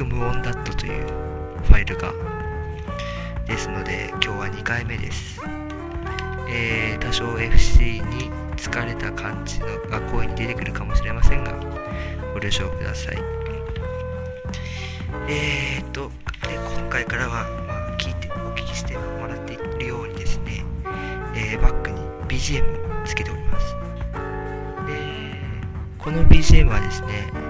く無音だったというファイルが。ですので、今日は2回目です。えー、多少 FC に疲れた感じのが声に出てくるかもしれませんが、ご了承ください。えーと、で今回からは、まあ、聞いて、お聞きしてもらっているようにですね、えーバックに BGM をつけております。で、この BGM はですね、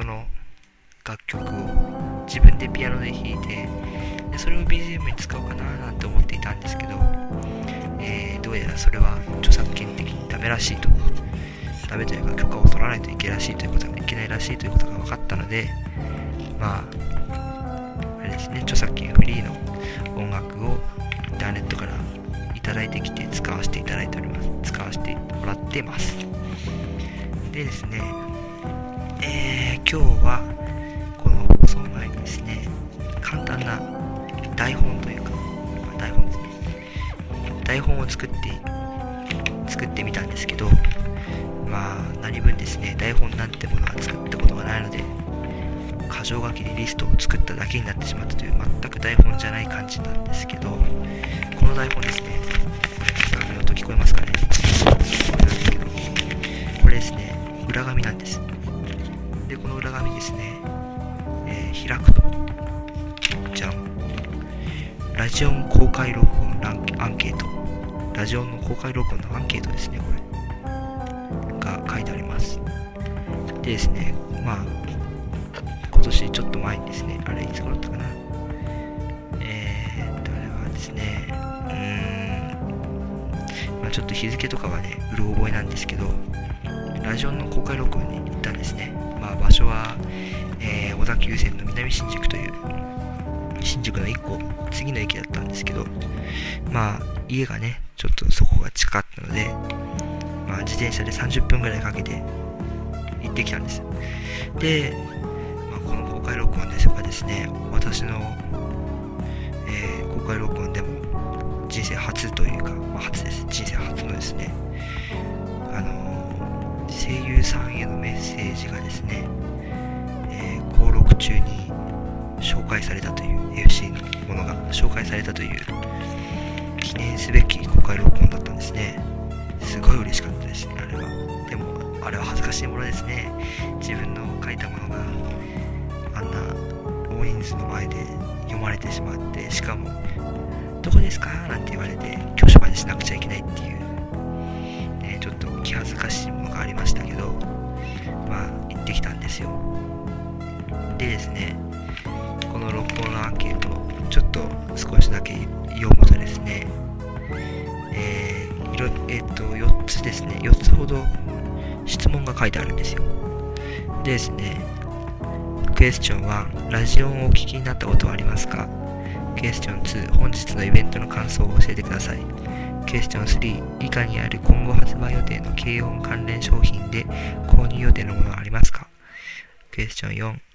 あの楽曲を自分でピアノで弾いてでそれを BGM に使おうかななんて思っていたんですけど、えーどうやらそれは著作権的にダメらしいと。ダメというか許可を取らないといけらしいということがいけないらしいということが分かったのでまああれですね著作権フリーの音楽をインターネットからいただいてきて使わせていただいております。使わせてもらってます。でですね今日はこの放送前にですね。簡単な台本というか、まあ台本ですね。台本を作って作ってみたんですけどまあ何分ですね。台本なんてものは作ったことがないので箇条書きでリストを作っただけになってしまったという全く台本じゃない感じなんですけどこの台本ですね。これ音聞こえますかね。こえないんですけどこれですね。裏紙なんです。でこの裏紙ですね、えー開くと。じゃん。ラジオン公開録音ランアンケート。ラジオの公開録音のアンケートですねこれ。が書いてあります。でですねまあ今年ちょっと前にですねあれいつ頃だったかな。えーっとあれはですねうーん。まあちょっと日付とかはねうる覚えなんですけどラジオの公開録音に行ったんですね。所は、えー小田急線の南新宿という、新宿の1個次の駅だったんですけど、まあ、家がね、ちょっとそこが近かったので、まあ、自転車で30分ぐらいかけて行ってきたんです。で、まあ、この公開録音ですがですね、私の、えー公開録音でも人生初というか、まあ、初です。人生初のですね、あの声優さんへのメッセージがですね、登録中に紹介されたという FC のものが紹介されたという記念すべき公開録音だったんですねすごい嬉しかったですねあれはでもあれは恥ずかしいものですね自分の書いたものがあんな大人数の前で読まれてしまってしかも「どこですか?」なんて言われて挙手までしなくちゃいけないっていうね、ちょっと気恥ずかしいものがありましたけど、まあ、行ってきたんですよ。でですね、この録音のアンケート、ちょっと少しだけ読むとですね、えーいろえっと、4つですね、4つほど質問が書いてあるんですよ。でですね、クエスチョン1、ラジオンをお聞きになったことはありますか？クエスチョン2、本日のイベントの感想を教えてください。クエスチョン3以下にある今後発売予定の軽音関連商品で購入予定のものはありますか？クエスチョン4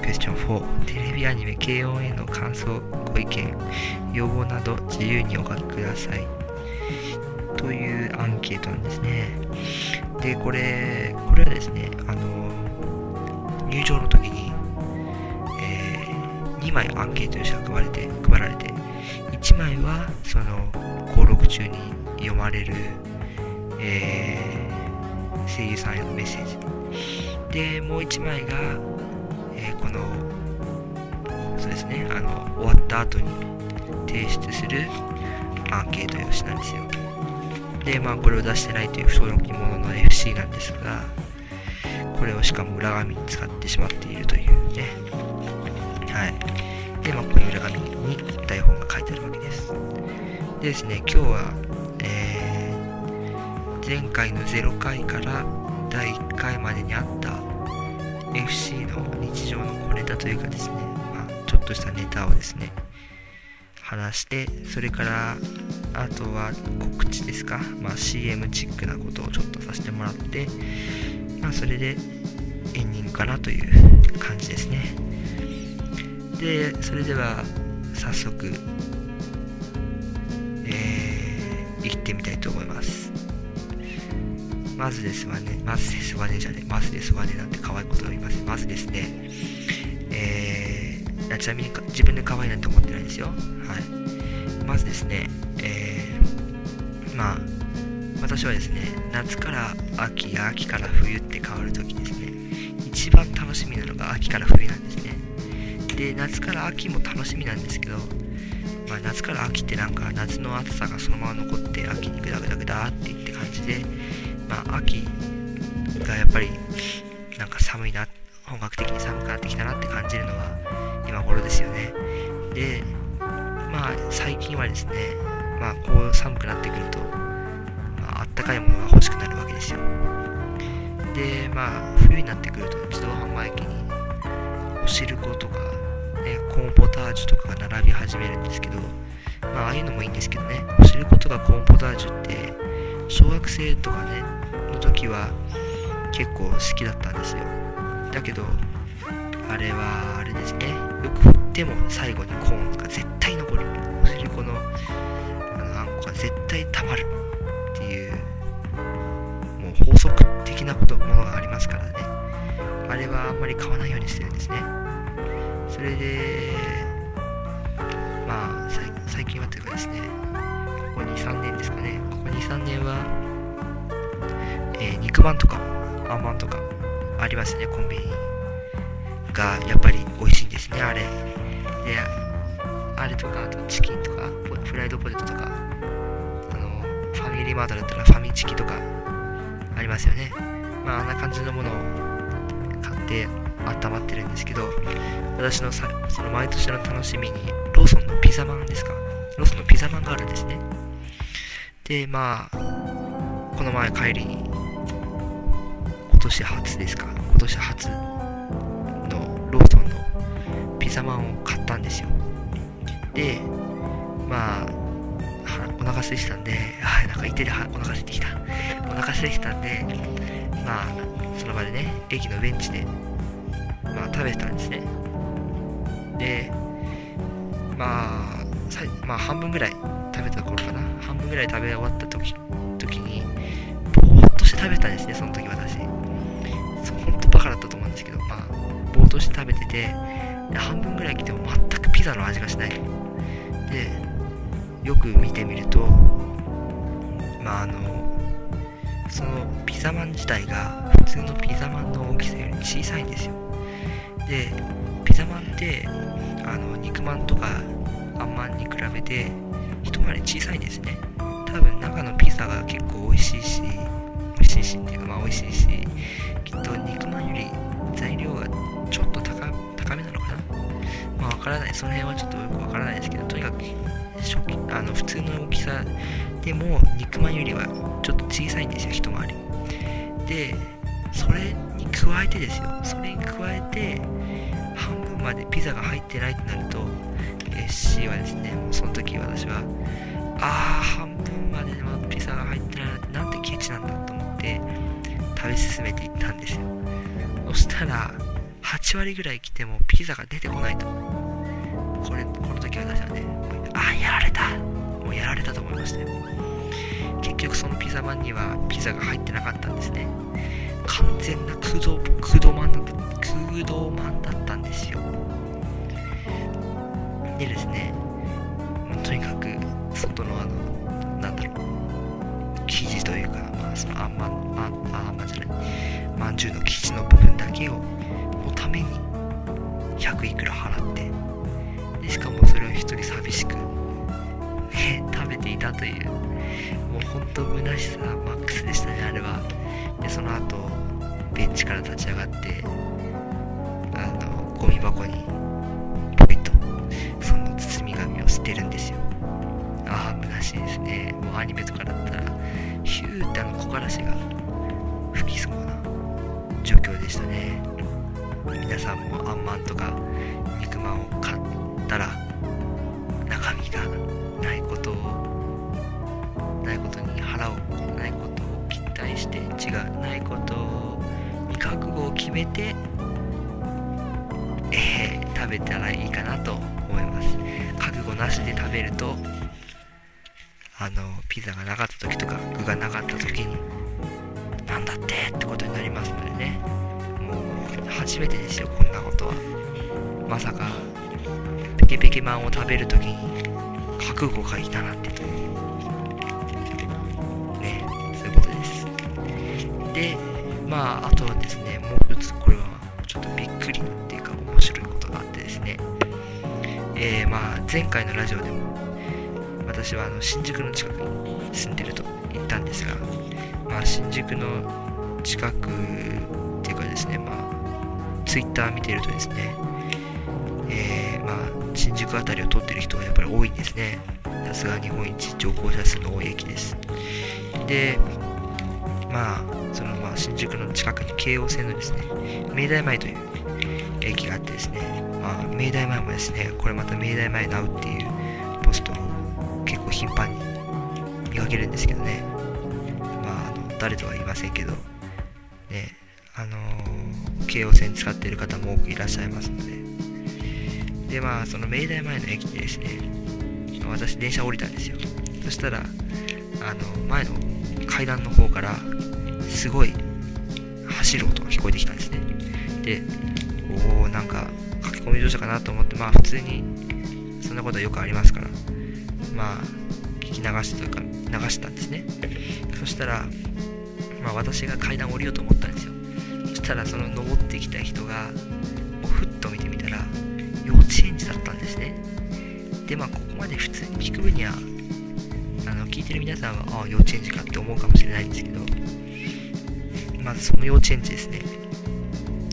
クエスチョン4テレビアニメ軽音への感想ご意見要望など自由にお書きください。というアンケートなんですね。でこれこれはですねあの入場の時に、え2枚アンケートにして配られて配られて1枚はその登録中に読まれる、えー声優さんへのメッセージ。でもう1枚が、えーこのそうですねあの終わった後に提出するアンケート用紙なんですよ。でまあこれを出してないという不登録者の FC なんですがこれをしかも裏紙に使ってしまっているというね。はい。でまあこの裏紙に台本が書いてあるわけです。でですね、今日は、えー前回の0回から第1回までにあった FC の日常の小ネタというかですね、まあ、ちょっとしたネタをですね話してそれからあとは告知ですか、まあ、CM チックなことをちょっとさせてもらって、まあ、それでエンディングかなという感じですね。でそれでは早速まずですわね。まずです。わねじゃねまずです。わねなんて可愛いことを言います。まずですね。えー、ちなみに自分で可愛いなんて思ってないですよ。はい。まずですね。えー、まあ私はですね夏から秋や秋から冬って変わるときですね。一番楽しみなのが秋から冬なんですね。で夏から秋も楽しみなんですけどまあ、夏から秋ってなんか夏の暑さがそのまま残って秋にグダグダグダっていって感じで、まあ、秋がやっぱりなんか寒いな本格的に寒くなってきたなって感じるのは今頃ですよね。でまあ最近はですねまあこう寒くなってくると、まあったかいものが欲しくなるわけですよ。でまあ冬になってくると自動販売機にお汁粉とかね、コーンポタージュとかが並び始めるんですけど、まあ、ああいうのもいいんですけどね、お汁粉とかコーンポタージュって、小学生とかね、時は結構好きだったんですよ。だけど、あれは、あれですね、よく振っても最後にコーンが絶対残る。お汁粉のあのあんこが絶対たまるっていう、もう法則的なことものがありますからね。あれはあんまり買わないようにしてるんですね。それで、まあ、最近はというかですね、ここ2、3年ですかね、ここ2、3年は、えー、肉まんとか、あんまんとか、ありますね、コンビニが、やっぱり美味しいんですね、あれ。で、あれとか、あとチキンとか、フライドポテトとか、あの、ファミリーマートだったらファミチキとか、ありますよね。まあ、あんな感じのものを買って、温まってるんですけど、私のさその毎年の楽しみに、ローソンのピザマンですか？ローソンのピザマンがあるんですね。で、まあ、この前帰りに、今年初ですか？今年初のローソンのピザマンを買ったんですよ。で、まあ、お腹空いてたんで、あ、なんか言っててお腹空いてきた。お腹空いてたんで、まあ、その場でね、駅のベンチでまあ、食べてたんですね。で、まあ、まあ、半分ぐらい食べた頃かな。半分ぐらい食べ終わった時時に、食べたんですね、その時私。本当バカだったと思うんですけど、まあ、ぼーっとして食べてて、半分ぐらい来ても全くピザの味がしない。で、よく見てみると、まあ、あの、そのピザマン自体が普通のピザマンの大きさより小さいんですよ。でピザまんってあの肉まんとかあんまんに比べて一回り小さいんですね多分中のピザが結構美味しいし味しいしっていうかまあ美味しいしきっと肉まんより材料がちょっと高高めなのかな。まあわからない。その辺はちょっとよくわからないですけどとにかく初期あの普通の大きさでも肉まんよりはちょっと小さいんですよ一回り。でそれに加えてですよ。それに加えて半分までピザが入ってないとなると SC はですねもうその時私はああ半分までピザが入ってないなんてケチなんだ。て食べ進めていったんですよ。そしたら8割ぐらい来てもピザが出てこないと。これこの時私はねああやられた。もうやられたと思いましたよ結局そのピザマンにはピザが入ってなかったんですね。完全な空洞空洞マンだった空洞マンだったんですよ。でですねとにかく外のあのなんだろうそのあんまああんまじゃないまんじゅうの生地の部分だけをのために100いくら払ってでしかもそれを一人寂しく、ね、食べていたというもうほんと虚しさマックスでしたねあれはでその後ベンチから立ち上がってあのゴミ箱にポイッとその包み紙を捨てるんですよああ虚しいですね。もうアニメとかだったヒューってあの木枯らしが吹きそうな状況でしたね。皆さんもあんまんとか肉ま車を買ったら中身がないことをないことに腹をないことを期待して違うないことに覚悟を決めてえー、食べたらいいかなと思います。覚悟なしで食べるとあのピザがなかった時とか具がなかった時になんだってってことになりますのでね。もう初めてですよこんなことは。まさかペケペケマンを食べる時に覚悟がいたなんてとねそういうことです。でまああとはですねもう一つこれはちょっとびっくりっていうか面白いことがあってですね。えー、まあ前回のラジオでも私はあの新宿の近くに住んでると言ったんですが、まあ、新宿の近くっていうかですね、まあ、ツイッター見てるとですね、えー、まあ、新宿辺りを通ってる人がやっぱり多いんですね。さすが日本一乗降者数の多い駅です。で、まあ、そのまあ新宿の近くに京王線のですね、明大前という駅があってですね、まあ、明大前もですね、これまた明大前ナウっていう頻繁に見かけるんですけどね、まあ、あの誰とは言いませんけど、ね、あの、京王線使っている方も多くいらっしゃいますので、で、まあ、その明大前の駅でですね、私、電車降りたんですよ。そしたら、あの、前の階段の方から、すごい走る音が聞こえてきたんですね。で、おおなんか書き込み乗車かなと思って、まあ普通にそんなことはよくありますから、まあき流してというか流したんですね。そしたら、まあ私が階段を降りようと思ったんですよ。そしたらその登ってきた人が、ふっと見てみたら、幼稚園児だったんですね。で、まあここまで普通に聞く分には、あの聞いてる皆さんは、ああ、幼稚園児かって思うかもしれないんですけど、まずその幼稚園児ですね、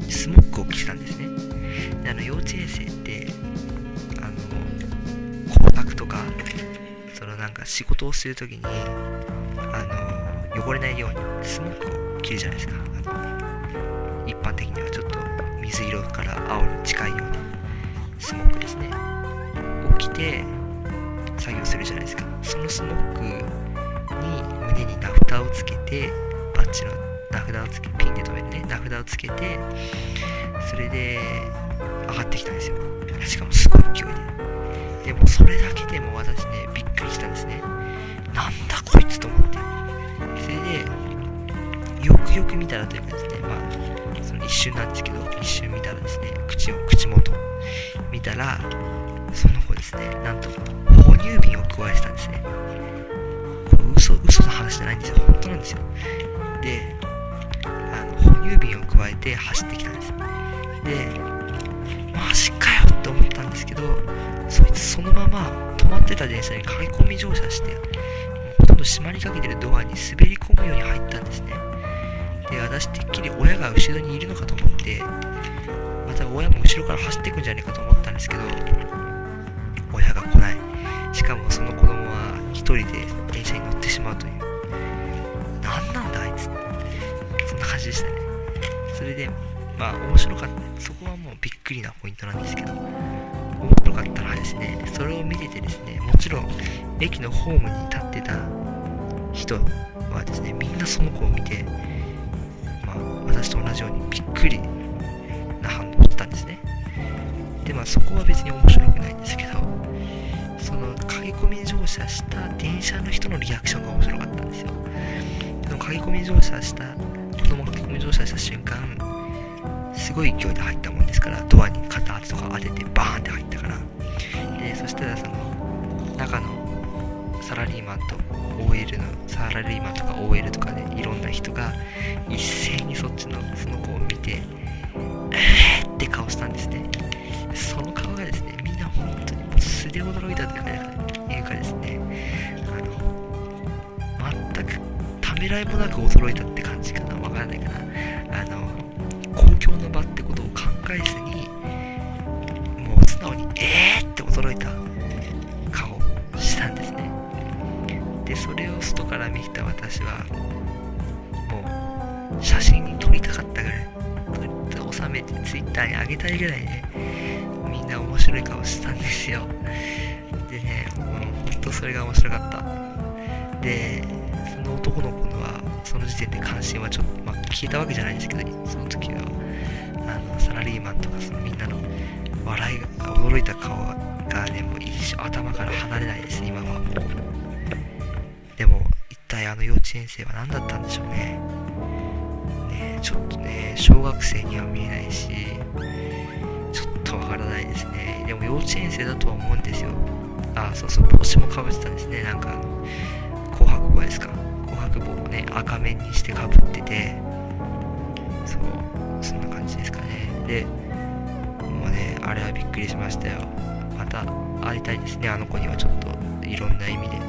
スモックを着てたんですね。であの幼稚園生なんか仕事をするときに、あの、汚れないようにスモックを着るじゃないですか。あの一般的にはちょっと水色から青に近いようなスモックですね。を着て作業するじゃないですか。そのスモックに胸に名札をつけて、バッチの名札をつけピンで留めるね名札をつけてそれで上がってきたんですよしかもすごい勢いででもそれだけでも私ねびっくりしたんですね。なんだこいつと思って。それでよくよく見たらというかですねまあその一瞬なんですけど一瞬見たらですね口を口元見たらその子ですねなんと哺乳瓶を加えてたんですね。これ嘘嘘の話じゃないんですよ。本当なんですよ。であの、哺乳瓶を加えて走ってきたんです。よでそのまま止まってた電車に駆け込み乗車してほとんど閉まりかけてるドアに滑り込むように入ったんですね。で私てっきり親が後ろにいるのかと思ってまた親も後ろから走っていくんじゃねえかと思ったんですけど親が来ない。しかもその子供は一人で電車に乗ってしまうという。何なんだあいつそんな感じでしたね。それで、まあ面白かった。そこはもうびっくりなポイントなんですけど、面白かったのはですね、それを見ててですね、もちろん駅のホームに立ってた人はですね、みんなその子を見て、まあ私と同じようにびっくりな反応をしたんですね。で、まあそこは別に面白くないんですけど、その駆け込み乗車した電車の人のリアクションが面白かったんですよ。その駆け込み乗車した子供が駆け込み乗車した瞬間すごい勢いで入ったもんですからドアに肩とか当ててバーンって入ったから。でそしたらその中のサラリーマンと OL のサラリーマンとか OL とかねいろんな人が一斉にそっちのその子を見てえーって顔したんですね。その顔がですねみんな本当に素で驚いたというかですねあの全くためらいもなく驚いたって感じかな。わからないかな。に上げたいぐらいねみんな面白い顔してたんですよ。でねもう本当それが面白かった。でその男の子のはその時点で関心はちょっと、まあ、消えたわけじゃないんですけどその時はあのサラリーマンとかそのみんなの笑いが驚いた顔がねもう一生頭から離れないです今は。でも一体あの幼稚園生は何だったんでしょうね。ちょっとね小学生には見えないしちょっとわからないですね。でも幼稚園生だとは思うんですよ。あそうそう帽子もかぶってたんですね。なんか紅白帽ですか。紅白帽をね赤面にしてかぶっててそうそんな感じですかね。でもうねあれはびっくりしましたよ。また会いたいですね。あの子にはちょっといろんな意味で。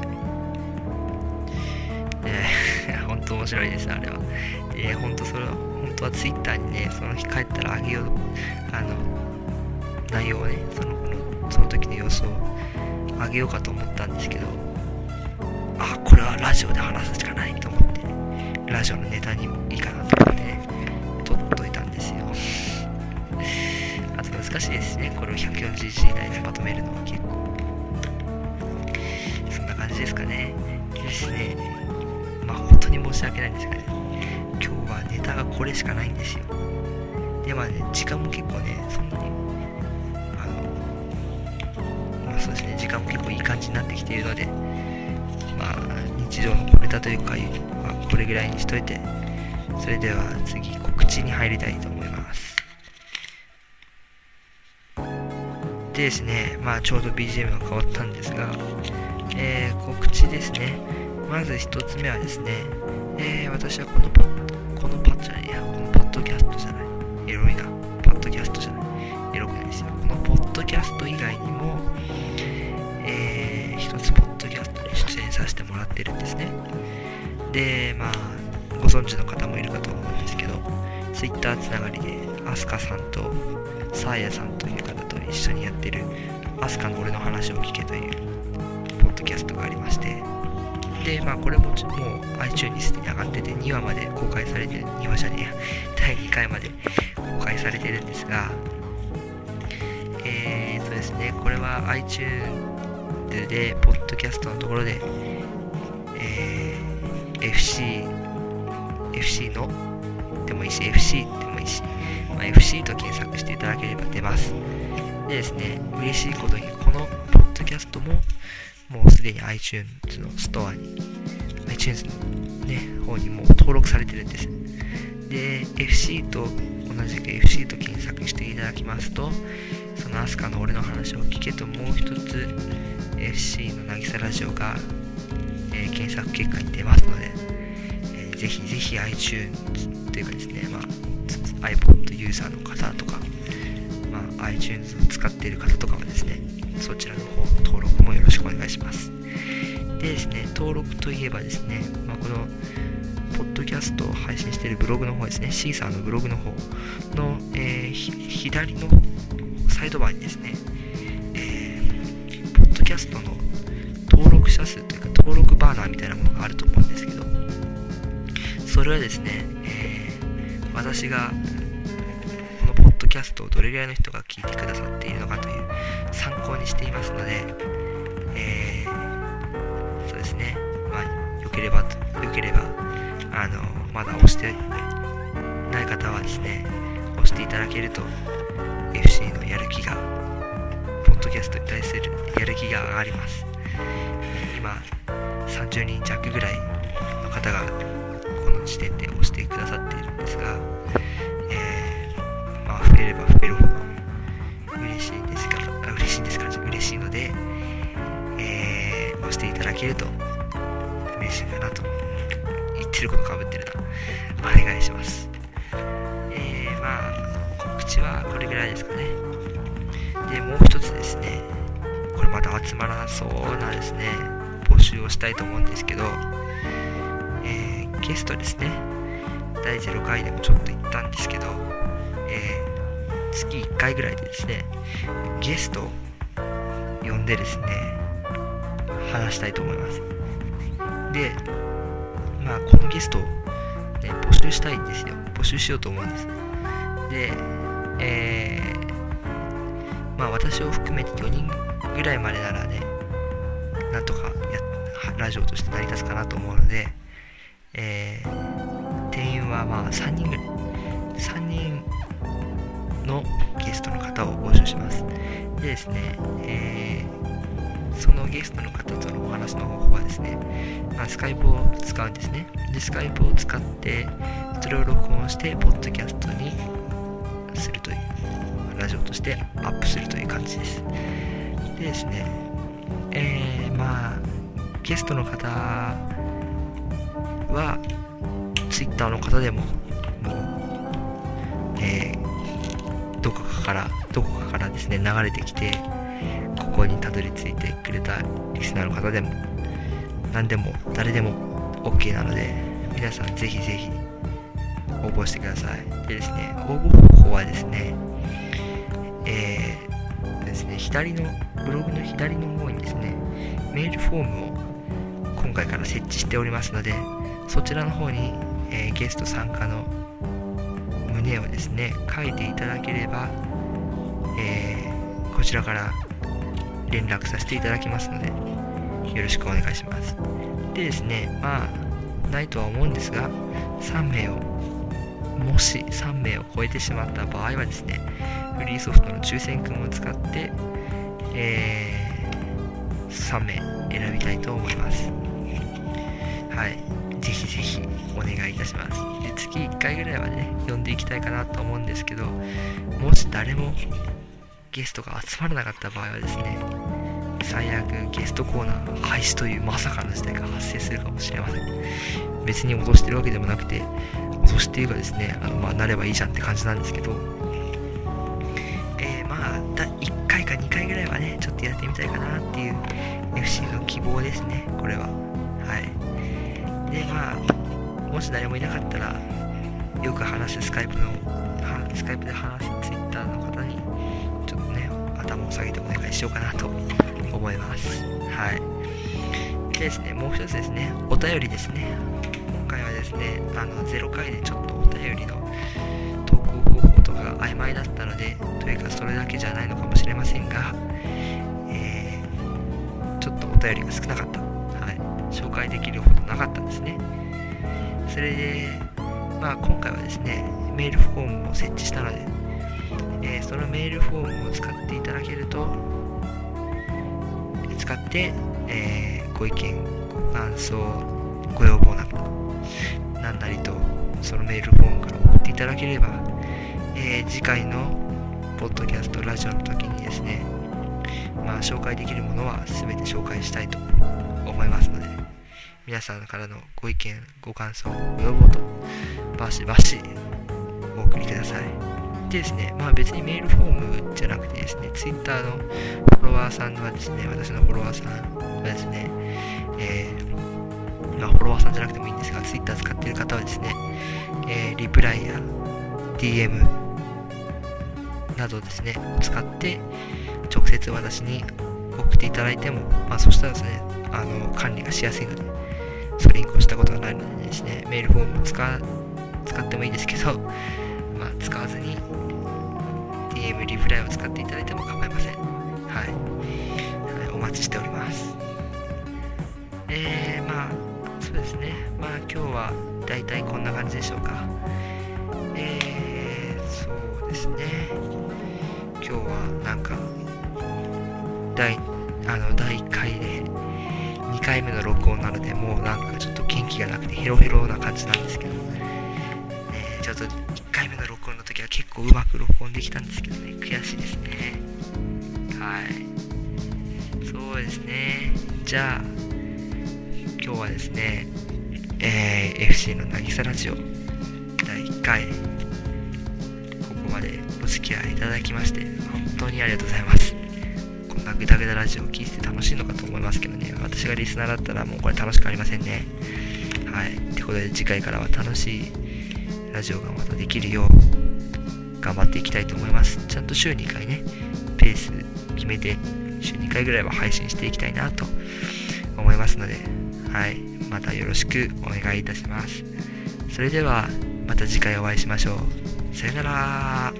ね 本当面白いですあれは。で本当それは本当はツイッターにねその日帰ったらあげようあの内容をねそのその時の様子をあげようかと思ったんですけどあこれはラジオで話すしかないと思ってラジオのネタにもいいかなと思ってね撮っといたんですよ。あと難しいですねこれを140字以内でまとめるのは結構。そんな感じですかね。ですね。まあ本当に申し訳ないんですがね。ネタがこれしかないんですよ。でまあね時間も結構ねそんなにあのまあそうですね時間も結構いい感じになってきているのでまあ日常の小ネタというかまあ、これぐらいにしといてそれでは次告知に入りたいと思います。でですねまあちょうど BGM が変わったんですがえー、告知ですね。まず1つ目はですね、えー、私はこのポッでまあご存知の方もいるかと思うんですけど Twitter つながりでアスカさんとサーヤさんという方と一緒にやってるアスカの俺の話を聞けというポッドキャストがありまして。でまあこれももう iTunes にすでに上がってて2話まで公開されてる2話じゃねえ第2回まで公開されてるんですがえーとですねこれは iTunes でポッドキャストのところで、FC FC のでもいいし FC でもいいし、まあ、FC と検索していただければ出ます。でですね嬉しいことにこのポッドキャストももうすでに iTunes のストアに iTunes のね方にもう登録されてるんです。で FC と同じく FC と検索していただきますとそのアスカの俺の話を聞けともう一つ FC の渚ラジオが、え、検索結果に出ますので、えー、ぜひぜひ iTunes というかですね、まあ、iPod ユーザーの方とか、まあ、iTunes を使っている方とかはですねそちらの方登録もよろしくお願いします。でですね登録といえばですね、まあ、このポッドキャストを配信しているブログの方ですね、シーサーのブログの方の、えー、左のサイドバーにですね、バーナーみたいなものがあると思うんですけど、それはですね、えー、私がこのポッドキャストをどれぐらいの人が聞いてくださっているのかという参考にしていますので、えー、そうですね、まあ、よければ、よければ、あの、まだ押してない方はですね、押していただけると、FC のやる気が、ポッドキャストに対するやる気が上がります。今、30人弱ぐらいの方が、この時点で押してくださっているんですが、えー、まあ、増えれば増えるほど嬉しいんですから、嬉しいんですから、嬉しいので、えー、押していただけると嬉しいかなと言ってることかぶってるな。お願いします。えー、まあ、告知はこれぐらいですかね。で、もう一つですね、これまだ集まらなそうなんですね、集をしたいと思うんですけど、えー、ゲストですね、第0回でもちょっと言ったんですけど、えー、月1回ぐらいでですね、ゲストを呼んでですね、話したいと思います。で、まあ、このゲストを、ね、募集したいんですよ。募集しようと思うんです。で、えー、まあ私を含めて4人ぐらいまでならねなんとかやラジオとして成り立つかなと思うので、えー、定員はまあ3人ぐらい3人のゲストの方を募集します。でですね、えー、そのゲストの方とのお話の方法はですね、まあ、スカイプを使うんですね。でスカイプを使ってそれを録音してポッドキャストにするというラジオとしてアップするという感じです。でですねえー、まあゲストの方は Twitter の方でももう、えー、どこかからどこかからですね流れてきてここにたどり着いてくれたリスナーの方でも何でも誰でも OK なので皆さんぜひぜひ応募してください。でですね応募方法はですねえー、ですね左のブログの左の方にですねメールフォームを今回から設置しておりますのでそちらの方に、えー、ゲスト参加の旨をですね書いていただければ、えー、こちらから連絡させていただきますのでよろしくお願いします。でですねまあないとは思うんですが3名をもし3名を超えてしまった場合はですねフリーソフトの抽選君を使って、えー、3名選びたいと思います。はい、ぜひぜひお願いいたします。で月1回ぐらいはね、呼んでいきたいかなと思うんですけど、もし誰もゲストが集まらなかった場合はですね、最悪ゲストコーナー廃止というまさかの事態が発生するかもしれません。別に脅してるわけでもなくて、脅していうかですね、あのまあ、なればいいじゃんって感じなんですけど、えー、まあ、1回か2回ぐらいはね、ちょっとやってみたいかなっていう FC の希望ですね、これは。はい。でまあもし誰もいなかったらよく話すスカイプのスカイプで話すツイッターの方にちょっとね頭を下げてお願いしようかなと思います。はい。でですねもう一つですねお便りですね。今回はですねあの0回でちょっとお便りの投稿方法とかが曖昧だったのでというかそれだけじゃないのかもしれませんが、えー、ちょっとお便りが少なかった介できるほどなかったんですね。それで、まあ、今回はですねメールフォームを設置したので、えー、そのメールフォームを使っていただけると使って、えー、ご意見ご感想ご要望など何なりとそのメールフォームから送っていただければ、えー、次回のポッドキャストラジオの時にですねまあ紹介できるものは全て紹介したいと思いますので皆さんからのご意見、ご感想、ご要望と、バシバシお送りください。でですね、まあ別にメールフォームじゃなくてですね、Twitter のフォロワーさんはですね、私のフォロワーさんはですね、えー、まあフォロワーさんじゃなくてもいいんですが、Twitter 使ってる方はですね、えー、リプライや DM などですね、を使って、直接私に送っていただいても、まあそしたらですね、あの管理がしやすいので、それに越したことがないのでですね、メールフォームを使使ってもいいですけど、まあ、使わずに DM リプライを使っていただいても構いません。はい。はい、お待ちしております。えー、まあ、そうですね。まあ、今日はだいたいこんな感じでしょうか。えー、そうですね。今日はなんか、第、あの、第1回で、回目の録音なので、もうなんかちょっと元気がなくてヘロヘロな感じなんですけど、え、ちょっと1回目の録音の時は結構うまく録音できたんですけどね、悔しいですね。はい。そうですね。じゃあ、今日はですね、えー、FC の渚ラジオ第1回、ここまでお付き合いいただきまして、本当にありがとうございます。こんなグダグダラジオを聴いてて楽しいのかと思いますけどね、私がリスナーだったらもうこれ楽しくありませんね。はい。ってことで次回からは楽しいラジオがまたできるよう頑張っていきたいと思います。ちゃんと週2回ね、ペース決めて週2回ぐらいは配信していきたいなと思いますので、はい。またよろしくお願いいたします。それではまた次回お会いしましょう。さよなら